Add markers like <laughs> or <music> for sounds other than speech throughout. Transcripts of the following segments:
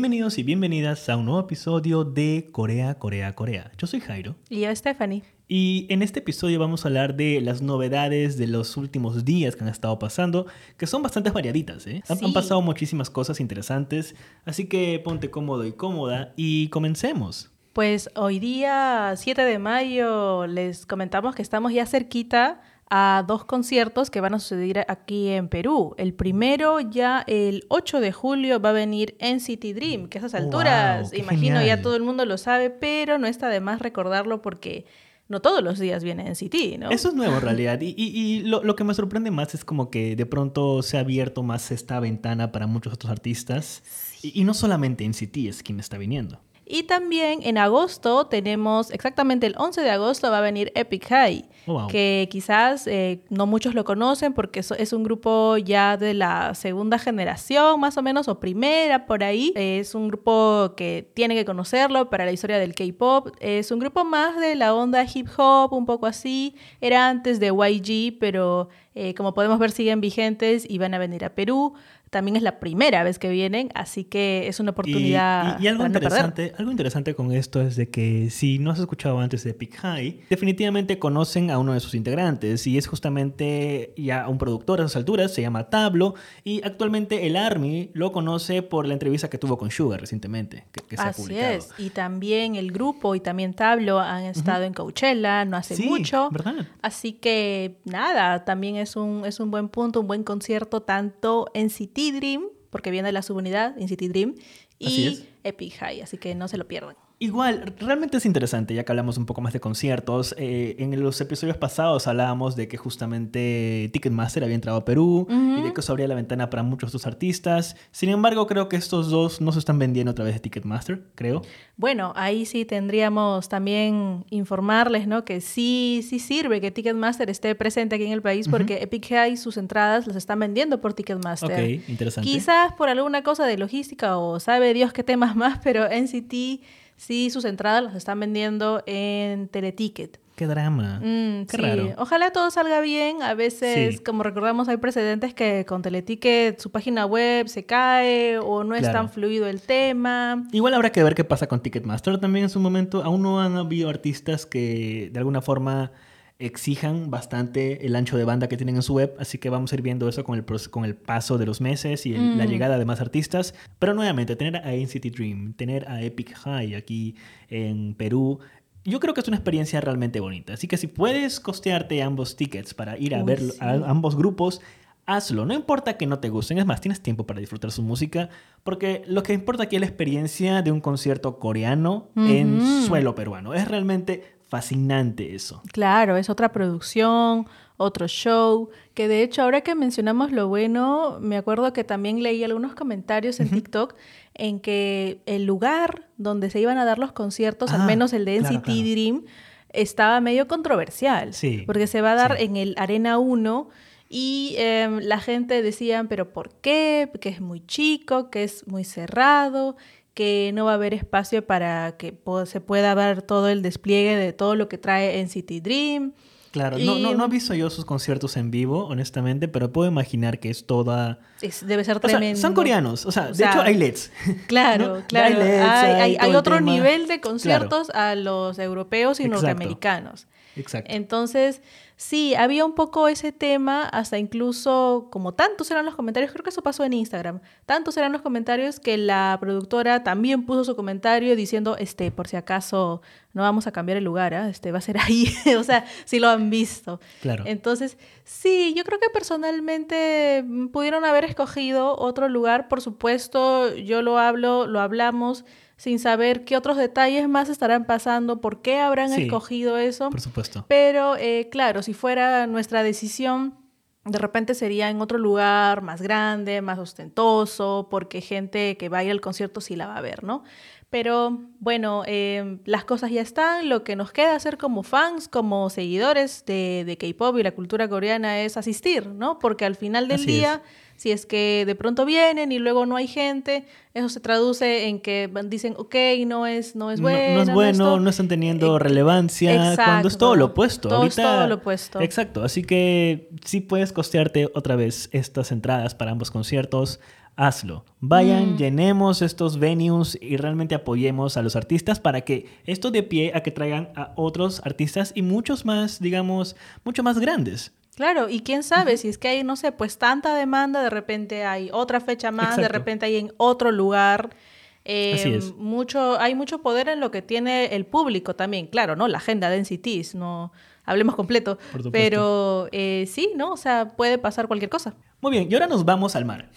Bienvenidos y bienvenidas a un nuevo episodio de Corea, Corea, Corea. Yo soy Jairo. Y yo, Stephanie. Y en este episodio vamos a hablar de las novedades de los últimos días que han estado pasando, que son bastante variaditas. ¿eh? Han, Sí. han pasado muchísimas cosas interesantes, así que ponte cómodo y cómoda y comencemos. Pues hoy día, 7 de mayo, les comentamos que estamos ya cerquita a dos conciertos que van a suceder aquí en Perú. El primero, ya el 8 de julio, va a venir NCT Dream, que a esas alturas, imagino genial. ya todo el mundo lo sabe, pero no está de más recordarlo porque no todos los días viene NCT, ¿no? Eso es nuevo en realidad. Y, y- y lo, lo que me sorprende más es como que de pronto se ha abierto más esta ventana para muchos otros artistas. Y, y no solamente NCT es quien está viniendo. Y también en agosto tenemos, exactamente el 11 de agosto va a venir Epic High, Oh, wow. que quizás eh, no muchos lo conocen porque es un grupo ya de la segunda generación más o menos, o primera por ahí. Es un grupo que tiene que conocerlo para la historia del K-Pop. Es un grupo más de la onda hip hop, un poco así. Era antes de YG, pero eh, como podemos ver siguen vigentes y van a venir a Perú. También es la primera vez que vienen, así que es una Y- oportunidad Y, y algo, para no perder. interesante, algo interesante con esto es de que si no has escuchado antes de Epic High, definitivamente conocen a uno de sus integrantes y es justamente ya un productor a esas alturas, se llama Tablo y actualmente el Army lo conoce por la entrevista que tuvo con Sugar recientemente, que, que se ha Así publicado. es. Y también el grupo y también Tablo han estado en Coachella no hace Sí, mucho. ¿verdad? Así que nada, también es un, es un buen punto, un buen concierto tanto en City Dream, porque viene la subunidad en City Dream, y. Epic High, así que no se lo pierdan. Igual, realmente es interesante, ya que hablamos un poco más de conciertos. eh, en los episodios pasados hablábamos de que justamente Ticketmaster había entrado a Perú y de que eso abría la ventana para muchos otros artistas. Sin embargo, creo que estos dos no se están vendiendo a través de Ticketmaster, creo. Bueno, ahí sí tendríamos también informarles, ¿no? Que sí, sí sirve que Ticketmaster esté presente aquí en el país porque Epic High sus entradas las están vendiendo por Ticketmaster. Ok, interesante. Quizás por alguna cosa de logística o sabe Dios qué temas más, pero NCT sí sus entradas las están vendiendo en Teleticket. Qué drama. Mm, Qué sí. raro. Ojalá todo salga bien. A veces, Sí. como recordamos, hay precedentes que con Teleticket su página web se cae o no es tan fluido el tema. Igual habrá que ver qué pasa con Ticketmaster también en su momento. Aún no han habido artistas que de alguna forma exijan bastante el ancho de banda que tienen en su web, así que vamos a ir viendo eso con el, con el paso de los meses y el- la Mm. llegada de más artistas. Pero nuevamente, tener a NCT Dream, tener a Epic High aquí en Perú, yo creo que es una experiencia realmente bonita. Así que si puedes costearte ambos tickets para ir a ver sí. a ambos grupos, hazlo. No importa que no te gusten, es más, tienes tiempo para disfrutar su música, porque lo que importa aquí es la experiencia de un concierto coreano en suelo peruano. Es realmente fascinante eso. Claro, es otra producción, otro show, que de hecho ahora que mencionamos lo bueno, me acuerdo que también leí algunos comentarios en TikTok en que el lugar donde se iban a dar los conciertos, Ah, al menos el de NCT claro. Dream, estaba medio controversial, Sí, porque se va a dar sí. en el Arena 1 y em, la gente decía, pero ¿por qué? Que es muy chico, que es muy cerrado, que no va a haber espacio para que se pueda ver todo el despliegue de todo lo que trae NCT Dream. Claro, no, no, no he visto yo sus conciertos en vivo, honestamente, pero puedo imaginar que es toda... Es- debe ser O sea, tremendo. son coreanos, o sea, O de sea, hecho hay LEDs. <laughs> Claro, ¿no? claro. Hay LEDs, hay, otro nivel de Claro. conciertos a los europeos y Exacto. norteamericanos. Exacto. Entonces, sí, había un poco ese tema, hasta incluso, como tantos eran los comentarios, creo que eso pasó en Instagram, tantos eran los comentarios que la productora también puso su comentario diciendo, este, por si acaso no vamos a cambiar el lugar, ¿ah? este, va a ser ahí, <laughs> o sea, si lo han visto. Claro. Entonces, sí, yo creo que personalmente mm, pudieron haber escogido otro lugar, por supuesto, yo lo hablo, lo hablamos sin saber qué otros detalles más estarán pasando, por qué habrán Sí, escogido eso. Por supuesto. Pero eh, claro, si fuera nuestra decisión, de repente sería en otro lugar más grande, más ostentoso, porque gente que va a ir al concierto sí la va a ver, ¿no? Pero bueno, eh, las cosas ya están. Lo que nos queda hacer como fans, como seguidores de, de K-pop y la cultura coreana es asistir, ¿no? Porque al final del Así día, si es que de pronto vienen y luego no hay gente, eso se traduce en que van- dicen, ok, no es, no es No- bueno. no, es bueno, esto". no están teniendo Eh, relevancia, cuando es exacto. todo lo opuesto. Todo es todo lo opuesto. Exacto, así que sí puedes costearte otra vez estas entradas para ambos conciertos. hazlo. Vayan, Mm. llenemos estos venues y realmente apoyemos a los artistas para que esto dé pie a que traigan a otros artistas y muchos más, digamos, mucho más grandes. Claro, y quién sabe, si es que hay, no sé, pues tanta demanda, de repente hay otra fecha más, de repente hay en otro lugar. Eh, Así es. Mucho, hay mucho poder en lo que tiene el público también, claro, ¿no? La agenda de NCTs, no hablemos completo. Pero eh, sí, ¿no? O sea, puede pasar cualquier cosa. Muy bien, y ahora nos vamos al mar.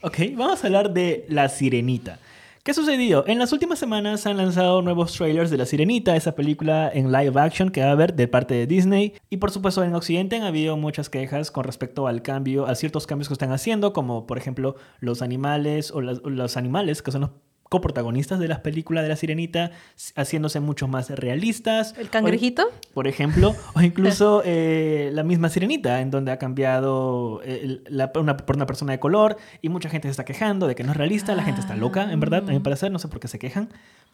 Ok, vamos a hablar de La Sirenita. ¿Qué ha sucedido? En las últimas semanas se han lanzado nuevos trailers de La Sirenita, esa película en live action que va a haber de parte de Disney. Y por supuesto en Occidente han habido muchas quejas con respecto al cambio, a ciertos cambios que están haciendo, como por ejemplo los animales o, las- o los animales que son los coprotagonistas de las películas de La Sirenita, haciéndose mucho más realistas. ¿El O- cangrejito? por ejemplo, <laughs> o incluso eh, la misma Sirenita, en donde ha cambiado eh, el- la- una- por una persona de color y mucha gente se está quejando de que no es realista, la gente está loca, en verdad, a mi parecer, no sé por qué se quejan.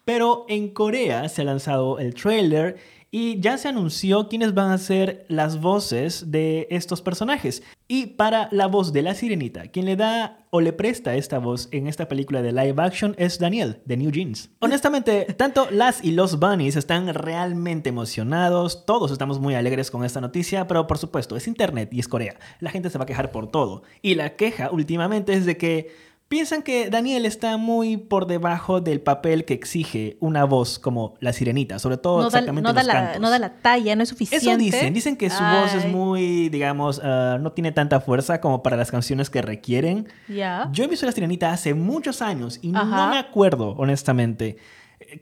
Pero en Corea se ha lanzado el trailer y ya se anunció quiénes van a ser las voces de estos personajes. Y para la voz de la sirenita, quien le da o le presta esta voz en esta película de live action es Daniel, de New Jeans. Honestamente, <laughs> tanto las y los bunnies están realmente emocionados, todos estamos muy alegres con esta noticia, pero por supuesto, es internet y es Corea. La gente se va a quejar por todo. Y la queja últimamente es de que Piensan que Daniel está muy por debajo del papel que exige una voz como la sirenita, sobre todo No da, exactamente no, da los la, cantos. no da la talla, no es suficiente. Eso dicen, dicen que su voz es muy, digamos, ah, no tiene tanta fuerza como para las canciones que requieren. Yo he visto La Sirenita hace muchos años y no me acuerdo, honestamente,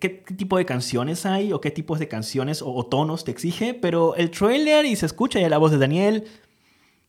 qué, qué tipo de canciones hay o qué tipos de canciones o, o tonos te exige, pero el trailer y se escucha ya la voz de Daniel.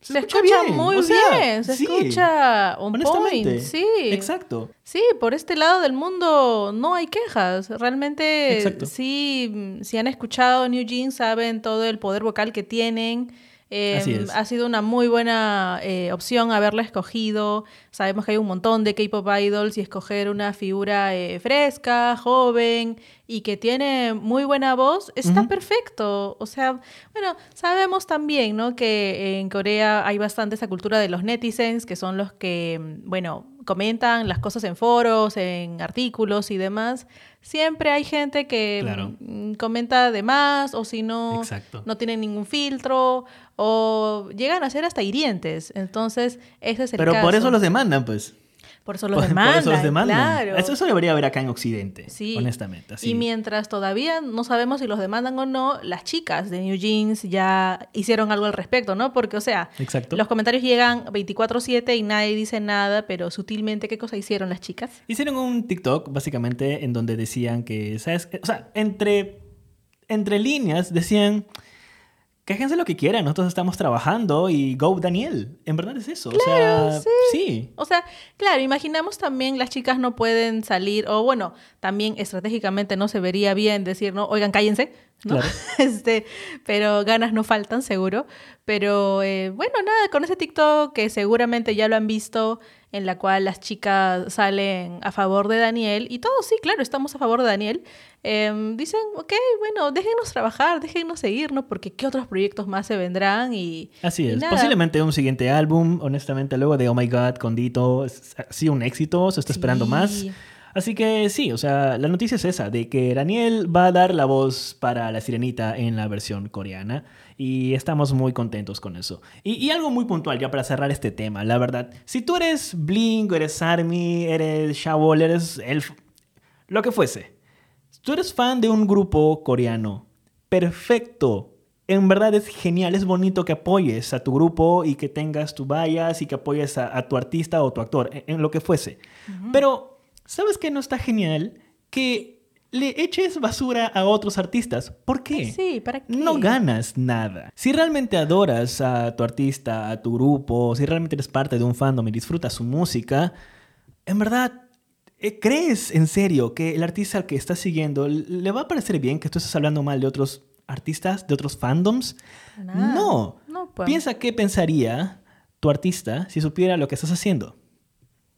Se escucha muy o sea, bien, se sí, escucha honestamente, point, sí. Exacto. Sí, por este lado del mundo no hay quejas. Realmente, Exacto. sí, si han escuchado New Jeans, saben todo el poder vocal que tienen. Eh, es. Ha sido una muy buena eh, opción haberla escogido. Sabemos que hay un montón de K-pop idols y escoger una figura eh, fresca, joven y que tiene muy buena voz está perfecto. O sea, bueno, sabemos también, ¿no? Que en Corea hay bastante esa cultura de los netizens, que son los que, mm, bueno, comentan las cosas en foros, en artículos y demás. Siempre hay gente que Claro. mm, comenta de más o si no, Exacto. no tienen ningún filtro o llegan a ser hasta hirientes. Entonces, ese es el Pero caso. por eso los demandan, pues. Por eso los Por- por demandan, eso los demandan. claro. Eso, eso debería haber acá en Occidente, Sí. honestamente. Así. Y mientras todavía no sabemos si los demandan o no, las chicas de New Jeans ya hicieron algo al respecto, ¿no? Porque, o sea, Exacto. los comentarios llegan 24/7 y nadie dice nada, pero sutilmente, ¿qué cosa hicieron las chicas? Hicieron un TikTok, básicamente, en donde decían que, ¿sabes? O sea, entre, entre líneas decían, quéjense lo que quieran, nosotros estamos trabajando y go Daniel. En verdad es eso. Claro, o sea, sí. sí. O sea, claro, imaginamos también las chicas no pueden salir, o bueno, también estratégicamente no se vería bien decir, no, oigan, cállense, ¿no? Claro. <laughs> Este, pero ganas no faltan, seguro. Pero eh, bueno, nada, con ese TikTok que seguramente ya lo han visto, en la cual las chicas salen a favor de Daniel, y todos, sí, claro, estamos a favor de Daniel, em, dicen, ok, bueno, déjenos trabajar, déjenos seguirnos, porque qué otros proyectos más se vendrán y... Así y es. nada. Posiblemente un siguiente álbum, honestamente, luego de Oh My God con Dito, ha sido un éxito, se está esperando Sí. más. Así que sí, o sea, la noticia es esa, de que Daniel va a dar la voz para la sirenita en la versión coreana y estamos muy contentos con eso. Y, y algo muy puntual ya para cerrar este tema, la verdad, si tú eres Blink, eres Army, eres Shawol, eres Elf, lo que fuese, si tú eres fan de un grupo coreano, perfecto. En verdad es genial, es bonito que apoyes a tu grupo y que tengas tu vallas y que apoyes a, a tu artista o tu actor, en, en lo que fuese. Pero, ¿sabes qué no está genial? Que le eches basura a otros artistas. ¿Por qué? Sí, ¿para qué? No ganas nada. Si realmente adoras a tu artista, a tu grupo, si realmente eres parte de un fandom y disfrutas su música, en verdad, eh, ¿crees en serio que el artista al que estás siguiendo le va a parecer bien que tú estés hablando mal de otros artistas, de otros fandoms? No. No, pues. Piensa qué pensaría tu artista si supiera lo que estás haciendo.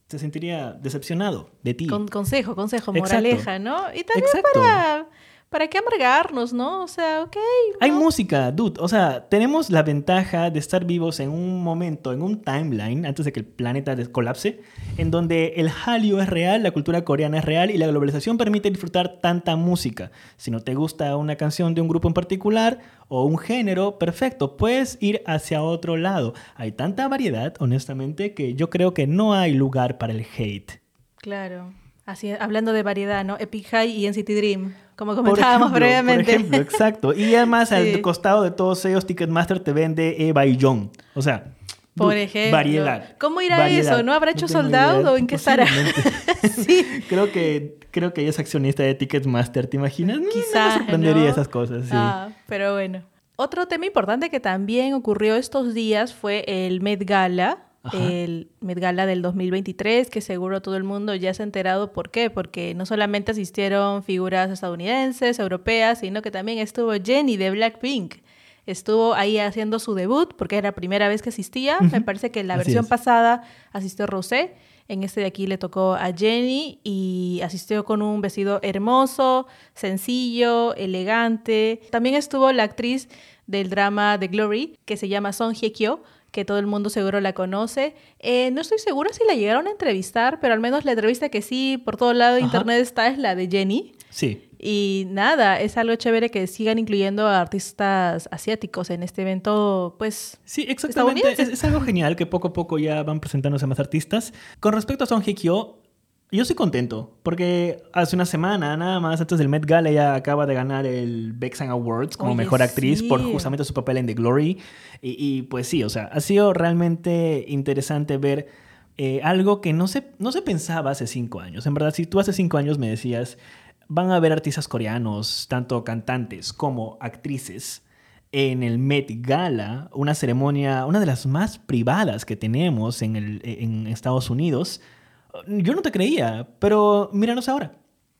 Se sentiría decepcionado de ti. Con- consejo, consejo, Exacto. moraleja, ¿no? Y también Exacto. para, ¿para qué amargarnos, no? O sea, ok. Hay música, dude. O sea, tenemos la ventaja de estar vivos en un momento, en un timeline, antes de que el planeta colapse, en donde el Hallyu es real, la cultura coreana es real y la globalización permite disfrutar tanta música. Si no te gusta una canción de un grupo en particular o un género, perfecto, puedes ir hacia otro lado. Hay tanta variedad, honestamente, que yo creo que no hay lugar para el hate. Claro. Así, hablando de variedad, ¿no? Epic High y NCT Dream, como comentábamos previamente. Por ejemplo, exacto. Y además al <laughs> costado de todos ellos, Ticketmaster te vende y John. O sea, por ejemplo. Variedad. ¿Cómo irá eso? ¿No habrá hecho soldado o en qué estará? <laughs> sí. <laughs> Creo que, creo que ella es accionista de Ticketmaster, ¿te imaginas? Quizás. No me sorprendería esas cosas, sí. Ah, pero bueno. Otro tema importante que también ocurrió estos días fue el Met Gala, el Met Gala del 2023, que seguro todo el mundo ya se ha enterado por qué, porque no solamente asistieron figuras estadounidenses, europeas, sino que también estuvo Jenny de Blackpink. Estuvo ahí haciendo su debut porque era la primera vez que asistía. Me parece que en la versión pasada asistió Rosé. En este de aquí le tocó a Jenny y asistió con un vestido hermoso, sencillo, elegante. También estuvo la actriz del drama The Glory, que se llama Song Hye Kyo, que todo el mundo seguro la conoce. Eh, no estoy segura si la llegaron a entrevistar, pero al menos la entrevista que sí por todo lado de internet está es la de Jenny. Sí. Y nada, es algo chévere que sigan incluyendo a artistas asiáticos en este evento, pues. Sí, exactamente. Es, es, algo genial que poco a poco ya van presentándose más artistas. Con respecto a Song Hye Kyo, yo estoy contento porque hace una semana, nada más antes del Met Gala, ella acaba de ganar el Bexan Awards como mejor actriz por justamente su papel en The Glory. Y, pues sí, o sea, ha sido realmente interesante ver eh, algo que no se, no se pensaba hace cinco años. En verdad, si tú hace cinco años me decías, van a haber artistas coreanos, tanto cantantes como actrices, en el Met Gala, una ceremonia, una de las más privadas que tenemos en, el, en Estados Unidos yo no te creía, pero míranos ahora.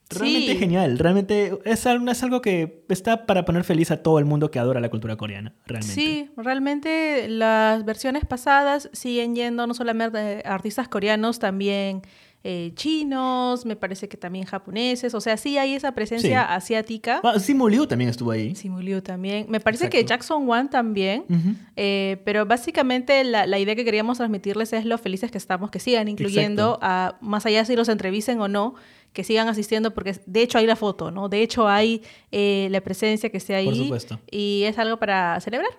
Realmente genial, realmente es, es algo que está para poner feliz a todo el mundo que adora la cultura coreana, realmente. Sí, realmente las versiones pasadas siguen yendo no solamente artistas coreanos, también eh, chinos, me parece que también japoneses, o sea, sí hay esa presencia asiática. Ah, Simu Liu también estuvo ahí. Simu Liu también. Me parece que Jackson Wang también, eh, pero básicamente la, la, idea que queríamos transmitirles es lo felices que estamos, que sigan incluyendo, a, más allá si los entrevisten o no, que sigan asistiendo porque de hecho hay la foto, ¿no? De hecho hay eh, la presencia que esté ahí. Por supuesto. Y es algo para celebrar.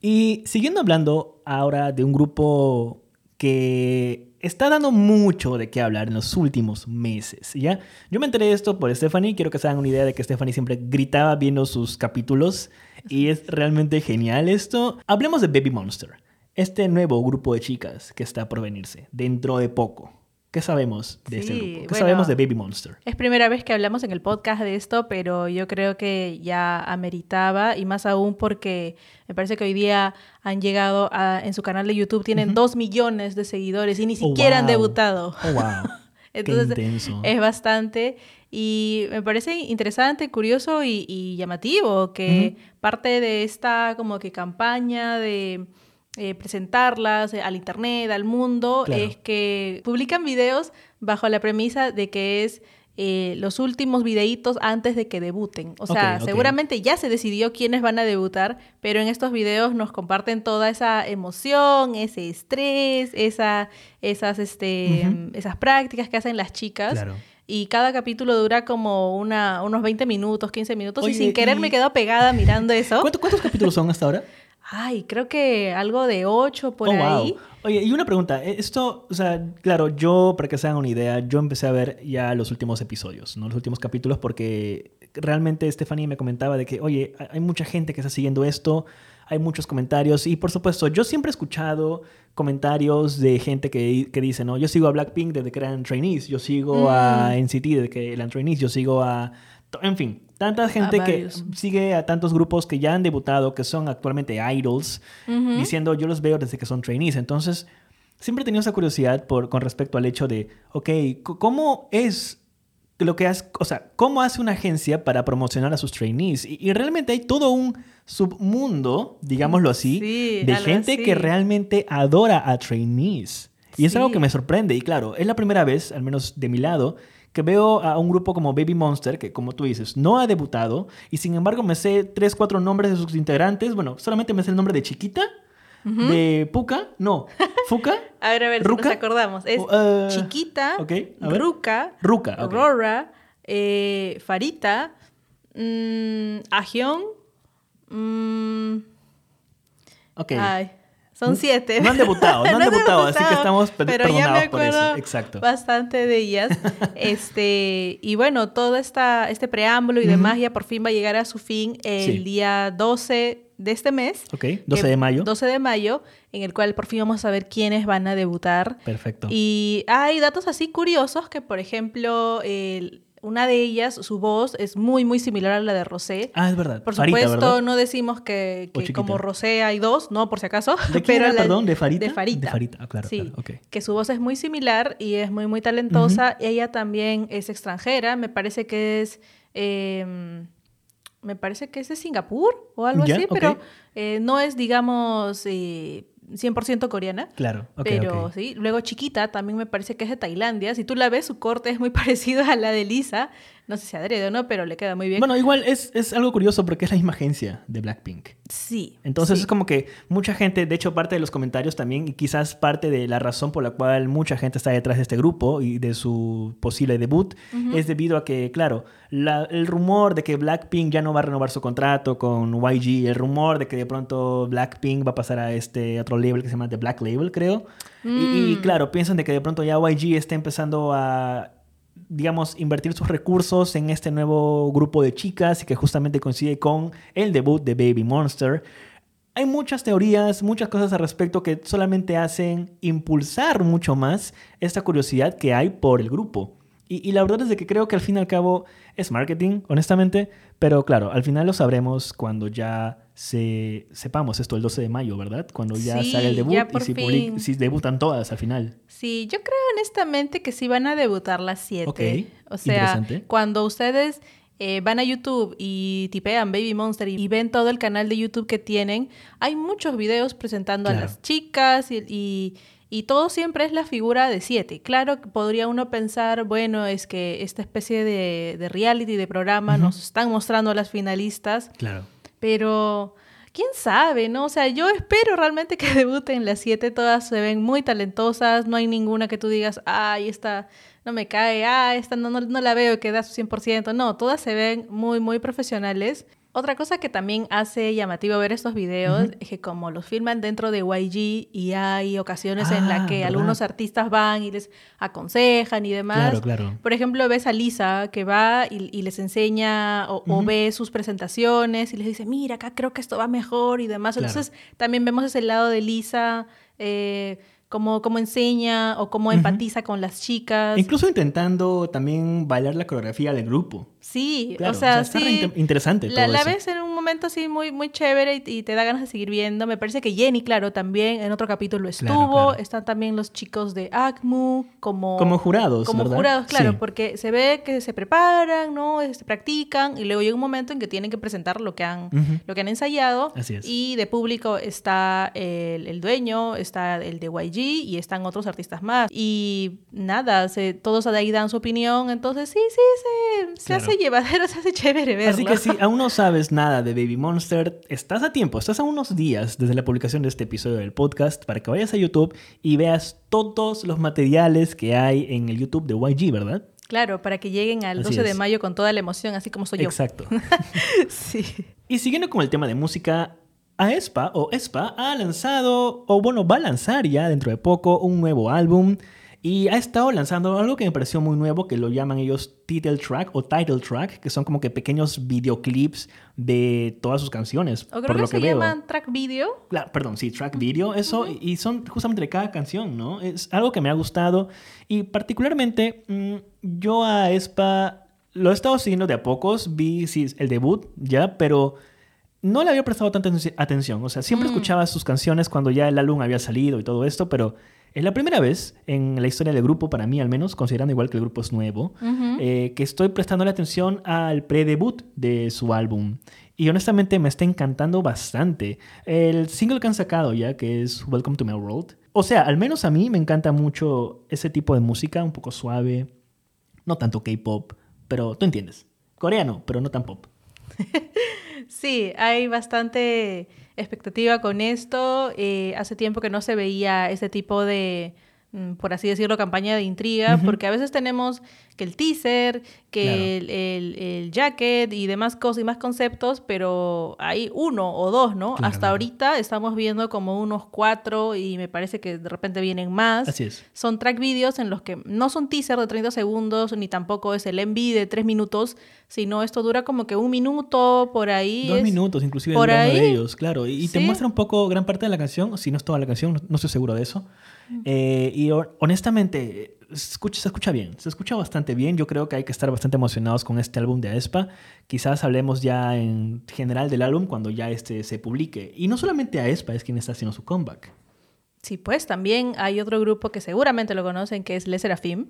Y siguiendo hablando ahora de un grupo que está dando mucho de qué hablar en los últimos meses, ¿ya? Yo me enteré de esto por Stephanie, quiero que se hagan una idea de que Stephanie siempre gritaba viendo sus capítulos y es realmente genial esto. Hablemos de Baby Monster, este nuevo grupo de chicas que está por venirse dentro de poco. ¿Qué sabemos de este grupo? ¿Qué sabemos de Baby Monster? Es primera vez que hablamos en el podcast de esto, pero yo creo que ya ameritaba y más aún porque me parece que hoy día han llegado a, en su canal de YouTube, tienen dos millones de seguidores y ni oh, siquiera han debutado. Oh, wow. <laughs> Entonces es bastante y me parece interesante, curioso y, llamativo que parte de esta como que campaña de eh, presentarlas eh, al internet, al mundo, es que publican videos bajo la premisa de que es eh, los últimos videitos antes de que debuten. O sea, seguramente ya se decidió quiénes van a debutar, pero en estos videos nos comparten toda esa emoción, ese estrés, esa, esas, este, esas prácticas que hacen las chicas. Y cada capítulo dura como una, unos 20 minutos, 15 minutos. y sin querer me quedo pegada mirando eso. ¿Cuántos capítulos son hasta ahora? Ay, creo que algo de ocho por oh, ahí. Oye, y una pregunta. Eh, esto, o sea, claro, yo, para que se hagan una idea, yo empecé a ver ya los últimos episodios, ¿no? Los últimos capítulos, porque realmente Stephanie me comentaba de que, oye, hay mucha gente que está siguiendo esto, hay muchos comentarios, y por supuesto, yo siempre he escuchado comentarios de gente que, que dice, no, yo sigo a Blackpink desde que eran trainees, yo sigo a mm. NCT desde que eran trainees, yo sigo a... En fin, Tanta gente que sigue a tantos grupos que ya han debutado, que son actualmente idols, diciendo yo los veo desde que son trainees. Entonces, siempre he tenido esa curiosidad por, con respecto al hecho de, ok, ¿cómo es lo que hace, o sea, cómo hace una agencia para promocionar a sus trainees? Y, realmente hay todo un submundo, digámoslo así, de gente que realmente adora a trainees. Y es algo que me sorprende. Y claro, es la primera vez, al menos de mi lado, que veo a un grupo como Baby Monster, que como tú dices, no ha debutado, y sin embargo me sé tres, cuatro nombres de sus integrantes. Bueno, solamente me sé el nombre de Chiquita, de Puka, no, Fuka. <laughs> a ver, a ver, Ruka. nos acordamos. Es eh, Chiquita, ok, a ver. Ruka, Ruka. Aurora, eh, Farita, mm, Ajeon, mm, Ok. ay, son siete. No han debutado, no <laughs> han debutado, así que estamos per- pero ya me perdonados por eso, acuerdo exacto. bastante de ellas. <laughs> este, y bueno, todo esta, este preámbulo y demás ya por fin va a llegar a su fin el Sí. día 12 de este mes. Ok, 12 de Eh, mayo. 12 de mayo, en el cual por fin vamos a ver quiénes van a debutar. Perfecto. Y hay datos así curiosos que, por ejemplo, el- una de ellas, su voz es muy, muy similar a la de Rosé. Ah, es verdad. Por Farita, supuesto, ¿verdad? no decimos que, como Rosé hay dos, no, por si acaso. ¿De <laughs> quién era, la- perdón? ¿De Farita? De Farita. De Farita, ah, claro, Sí, claro, que su voz es muy similar y es muy, muy talentosa. Ella también es extranjera, me parece que es... eh, me parece que es de Singapur o algo Ya, así, pero eh, no es, digamos, eh, 100% coreana. Claro, pero sí, luego chiquita también me parece que es de Tailandia. Si tú la ves, su corte es muy <laughs> parecido a la de Lisa. No sé si adrede o no, pero le queda muy bien. Bueno, igual es, es algo curioso porque es la misma agencia de Blackpink. sí. Entonces sí. es como que mucha gente, de hecho parte de los comentarios también, y quizás parte de la razón por la cual mucha gente está detrás de este grupo y de su posible debut, es debido a que, claro, la- el rumor de que Blackpink ya no va a renovar su contrato con YG, el rumor de que de pronto Blackpink va a pasar a este otro label que se llama The Black Label, creo. Y, y, Mm. claro, piensan de que de pronto ya YG está empezando a digamos, invertir sus recursos en este nuevo grupo de chicas y que justamente coincide con el debut de Baby Monster. Hay muchas teorías, muchas cosas al respecto que solamente hacen impulsar mucho más esta curiosidad que hay por el grupo. Y, y la verdad es de que creo que al fin y al cabo es marketing, honestamente, pero claro, al final lo sabremos cuando ya se sepamos esto el 12 de mayo, ¿verdad? Cuando ya Sí, sale el debut y si, fin. public- si debutan todas al final. Sí, yo creo honestamente que sí van a debutar las siete. Ok, O sea, cuando ustedes eh, van a YouTube y tipean Baby Monster y, y ven todo el canal de YouTube que tienen, hay muchos videos presentando Claro. a las chicas y, y, y todo siempre es la figura de siete. Claro, podría uno pensar, bueno, es que esta especie de, de reality, de programa, nos están mostrando a las finalistas, Claro. Pero quién sabe, ¿no? O sea, yo espero realmente que <laughs> debuten las siete, todas se ven muy talentosas, no hay ninguna que tú digas, ay, esta no me cae, ah, esta no, no, no la veo que da su 100%, no, todas se ven muy, muy profesionales. Otra cosa que también hace llamativo ver estos videos es que como los filman dentro de YG y hay ocasiones en Ah, las que ¿verdad? algunos artistas van y les aconsejan y demás. Claro, claro. Por ejemplo, ves a Lisa que va y, y les enseña o, ve sus presentaciones y les dice, mira, acá creo que esto va mejor y demás. Claro. Entonces, también vemos ese lado de Lisa, eh, cómo, cómo enseña o cómo empatiza con las chicas. Incluso intentando también bailar la coreografía del grupo. Sí, Claro, o sea, está re sí. inte- interesante La, todo la eso. ves en un momento así muy, muy chévere y, y te da ganas de seguir viendo. Me parece que Jenny, claro, también en otro capítulo estuvo. claro. Están también los chicos de ACMU como... Como jurados, Como ¿verdad? jurados, claro, Sí. porque se ve que se preparan, ¿no? Se practican y luego llega un momento en que tienen que presentar lo que han, lo que han ensayado. Así es. Y de público está el, el dueño, está el de YG y están otros artistas más. Y nada, se, todos de ahí dan su opinión. Entonces, sí, sí, se, se Claro. Hace llevadero, se hace chévere verlo. Así que si aún no sabes nada de Baby Monster, estás a tiempo, estás a unos días desde la publicación de este episodio del podcast para que vayas a YouTube y veas todos los materiales que hay en el YouTube de YG, ¿verdad? Claro, para que lleguen al Así 12 de mayo con toda la emoción, así como soy yo. Exacto. <laughs> sí. y siguiendo con el tema de música, aespa o ESPA ha lanzado, o bueno, va a lanzar ya dentro de poco un nuevo álbum. Y ha estado lanzando algo que me pareció muy nuevo, que lo llaman ellos title track o title track, que son como que pequeños videoclips de todas sus canciones. O creo por que lo se que veo. llaman track video. Claro, perdón, sí, track video, eso, y son justamente de cada canción, ¿no? Es algo que me ha gustado y particularmente mm, yo a Espa lo he estado siguiendo de a pocos, vi sí, el debut ya, pero no le había prestado tanta atenci- atención, o sea, siempre Mm. escuchaba sus canciones cuando ya el álbum había salido y todo esto, pero es la primera vez en la historia del grupo, para mí al menos, considerando igual que el grupo es nuevo, eh, que estoy prestando atención al pre-debut de su álbum. Y honestamente me está encantando bastante. El single que han sacado ya, que es Welcome to My World. O sea, al menos a mí me encanta mucho ese tipo de música, un poco suave, no tanto K-pop, pero tú entiendes. Coreano, pero no tan pop. <laughs> Sí, hay bastante expectativa con esto. Eh, hace tiempo que no se veía ese tipo de, por así decirlo, campaña de intriga, porque a veces tenemos que el teaser, que Claro. el, el- el jacket y demás cosas y más conceptos, pero hay uno o dos, ¿no? Claro, Hasta ahorita estamos viendo como unos cuatro y me parece que de repente vienen más. Así es. Son track videos en los que no son teaser de 30 segundos, ni tampoco es el MV de 3 minutos, sino esto dura como que un minuto por ahí. Dos es- minutos, inclusive por uno de ahí. ellos, claro. Y, y te Sí. muestra un poco gran parte de la canción, si no es toda la canción, no, no estoy seguro de eso. Eh, y hon- honestamente, se escucha, se escucha bien, se escucha bastante bien. Yo creo que hay que estar bastante emocionados con este álbum de aespa. Quizás hablemos ya en general del álbum cuando ya este se publique. Y no solamente aespa es quien está haciendo su comeback. Sí, pues también hay otro grupo que seguramente lo conocen, que es Les Serafim,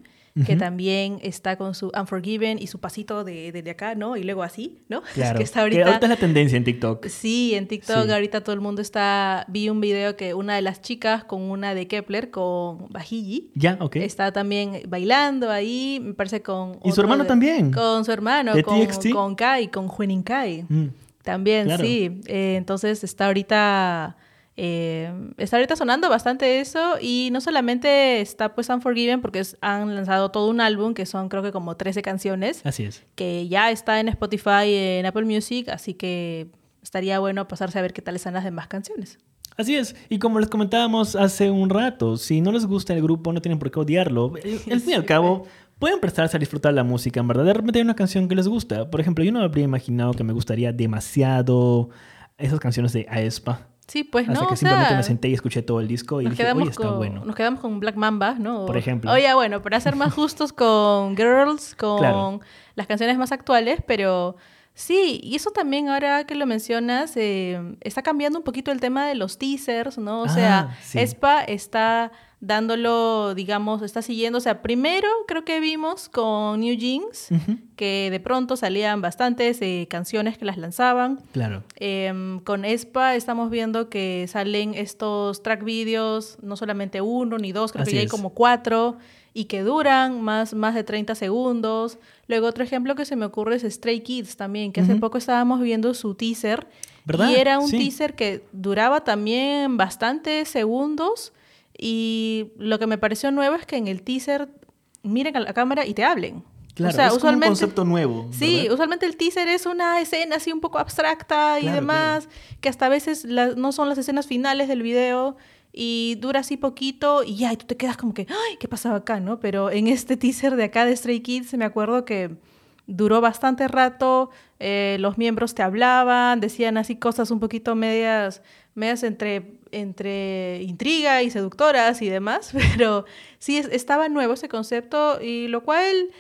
que también está con su Unforgiven y su pasito de, de, de acá, ¿no? Y luego así, ¿no? <laughs> Claro. que está Que ahorita... es la tendencia en TikTok. Sí, en TikTok Sí. ahorita todo el mundo está... Vi un video que una de las chicas con una de Kepler, con Bajilli, Ya, ok. está también bailando ahí, me parece con... Y su hermano de- también. Con su hermano, ¿De con, TXT? con Kai, con Huening Kai. Mm. También, Claro. sí. Eh, entonces está ahorita. Eh, está ahorita sonando bastante eso. Y no solamente está pues Unforgiven, porque es- han lanzado todo un álbum que son creo que como 13 canciones. Así es. Que ya está en Spotify, en Apple Music. Así que estaría bueno pasarse a ver qué tal están las demás canciones. Así es, y como les comentábamos hace un rato, si no les gusta el grupo no tienen por qué odiarlo. <laughs> Al fin y al cabo, pueden prestarse a disfrutar la música, en verdad. De repente hay una canción que les gusta. Por ejemplo, yo no habría imaginado que me gustaría demasiado esas canciones de Aespa. Sí, pues Hasta no. que o simplemente sea, me senté y escuché todo el disco y dije, oye, está con, bueno. nos quedamos con Black Mamba, ¿no? Por ejemplo. Oye, bueno, para ser más <laughs> justos con Girls, con Claro. las canciones más actuales, pero sí, y eso también ahora que lo mencionas, eh, está cambiando un poquito el tema de los teasers, ¿no? O Ah, sea, sí. Espa está dándolo, digamos, está siguiendo, o sea, primero creo que vimos con New Jeans, que de pronto salían bastantes eh, canciones que las lanzaban. Claro. Em, con ESPA estamos viendo que salen estos track videos, no solamente uno ni dos, creo Así que ya hay es. como cuatro, y que duran más, más de 30 segundos. Luego otro ejemplo que se me ocurre es Stray Kids también, que hace poco estábamos viendo su teaser. ¿Verdad? Y era un Sí. teaser que duraba también bastantes segundos. Y lo que me pareció nuevo es que en el teaser miren a la cámara y te hablen. Claro, o sea, es como un concepto nuevo. Sí, ¿verdad? usualmente el teaser es una escena así un poco abstracta y Claro, demás, que hasta a veces la- no son las escenas finales del video y dura así poquito y ya, y tú te quedas como que, ay, ¿qué pasaba acá, no? Pero en este teaser de acá de Stray Kids me acuerdo que duró bastante rato, eh, los miembros te hablaban, decían así cosas un poquito medias, medias entre, entre intriga y seductoras y demás, <laughs> pero sí es- estaba nuevo ese concepto y lo cual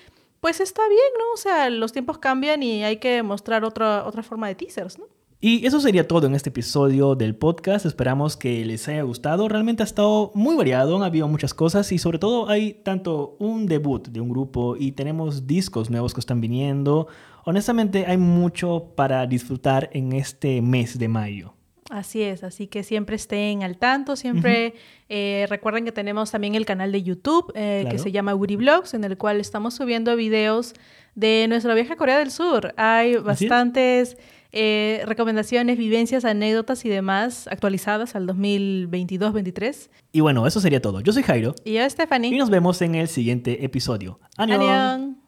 pues está bien, ¿no? O sea, los tiempos cambian y hay que mostrar otra, otra forma de teasers, ¿no? Y eso sería todo en este episodio del podcast. Esperamos que les haya gustado. Realmente ha estado muy variado, han habido muchas cosas y sobre todo hay tanto un debut de un grupo y tenemos discos nuevos que están viniendo. Honestamente hay mucho para disfrutar en este mes de mayo. Así es, así que siempre estén al tanto, siempre eh, recuerden que tenemos también el canal de YouTube eh, que se llama Woody Vlogs, en el cual estamos subiendo videos de nuestro viaje a Corea del Sur. Hay es. bastantes eh, recomendaciones, vivencias, anécdotas y demás actualizadas al 2022-23. Y bueno, eso sería todo. Yo soy Jairo Y yo, y Stephanie. nos vemos en el siguiente episodio. Annyeong.